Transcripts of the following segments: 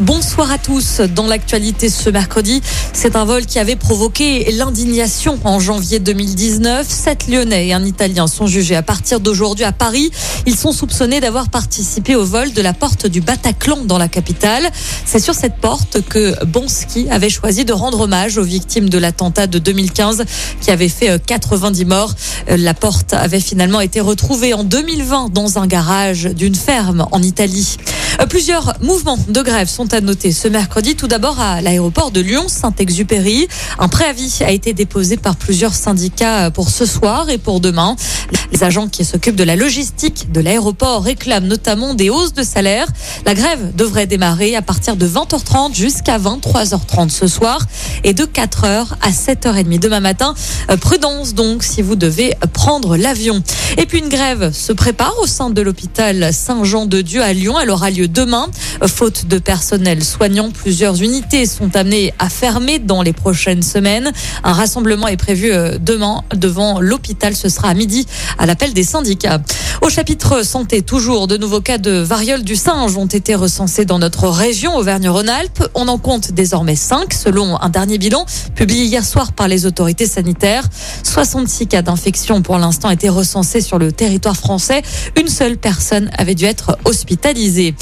Bonsoir à tous. Dans l'actualité ce mercredi, c'est un vol qui avait provoqué l'indignation en janvier 2019. Sept Lyonnais et un Italien sont jugés à partir d'aujourd'hui à Paris. Ils sont soupçonnés d'avoir participé au vol de la porte du Bataclan dans la capitale. C'est sur cette porte que Bonski avait choisi de rendre hommage aux victimes de l'attentat de 2015 qui avait fait 90 euh, morts. Euh, la porte avait finalement été retrouvée en 2020 dans un garage d'une ferme en Italie. Euh, plusieurs mouvements de grève sont à noter ce mercredi. Tout d'abord à l'aéroport de Lyon, Saint-Exupéry. Un préavis a été déposé par plusieurs syndicats pour ce soir et pour demain. Les agents qui s'occupent de la logistique de l'aéroport réclament notamment des hausses de salaire. La grève devrait démarrer à partir de 20h30 jusqu'à 23h30 ce soir et de 4h à 7h30 demain matin. Euh, prudence donc si vous devez prendre l'avion. Et puis une grève se prépare au sein de l'hôpital Saint-Jean-de-Dieu à Lyon. Elle aura lieu demain. Faute de personnel soignant, plusieurs unités sont amenées à fermer dans les prochaines semaines. Un rassemblement est prévu euh, demain devant l'hôpital. Ce sera à midi à l'appel des syndicats. Au chapitre santé, toujours de nouveaux cas de variole du singe ont été recensés dans notre région Auvergne-Rhône-Alpes. On en compte désormais 5 selon un dernier bilan publié hier soir par les autorités sanitaires. 66 cas d'infection pour l'instant étaient recensés sur le territoire français. Une seule personne avait dû être hospitalisée.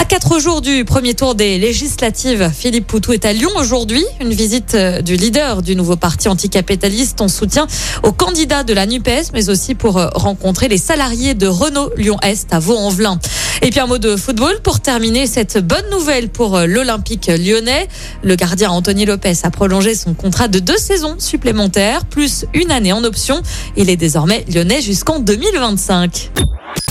À quatre jours du premier tour des législatives, Philippe Poutou est à Lyon aujourd'hui. Une visite euh, du leader du nouveau parti anticapitaliste en soutien aux candidats de la NUPES, mais aussi pour euh, rencontrer les salariés de Renault Lyon-Est à Vaux-en-Velin. Et puis un mot de football pour terminer cette bonne nouvelle pour euh, l'Olympique lyonnais. Le gardien Anthony Lopez a prolongé son contrat de deux saisons supplémentaires, plus une année en option. Il est désormais lyonnais jusqu'en 2025.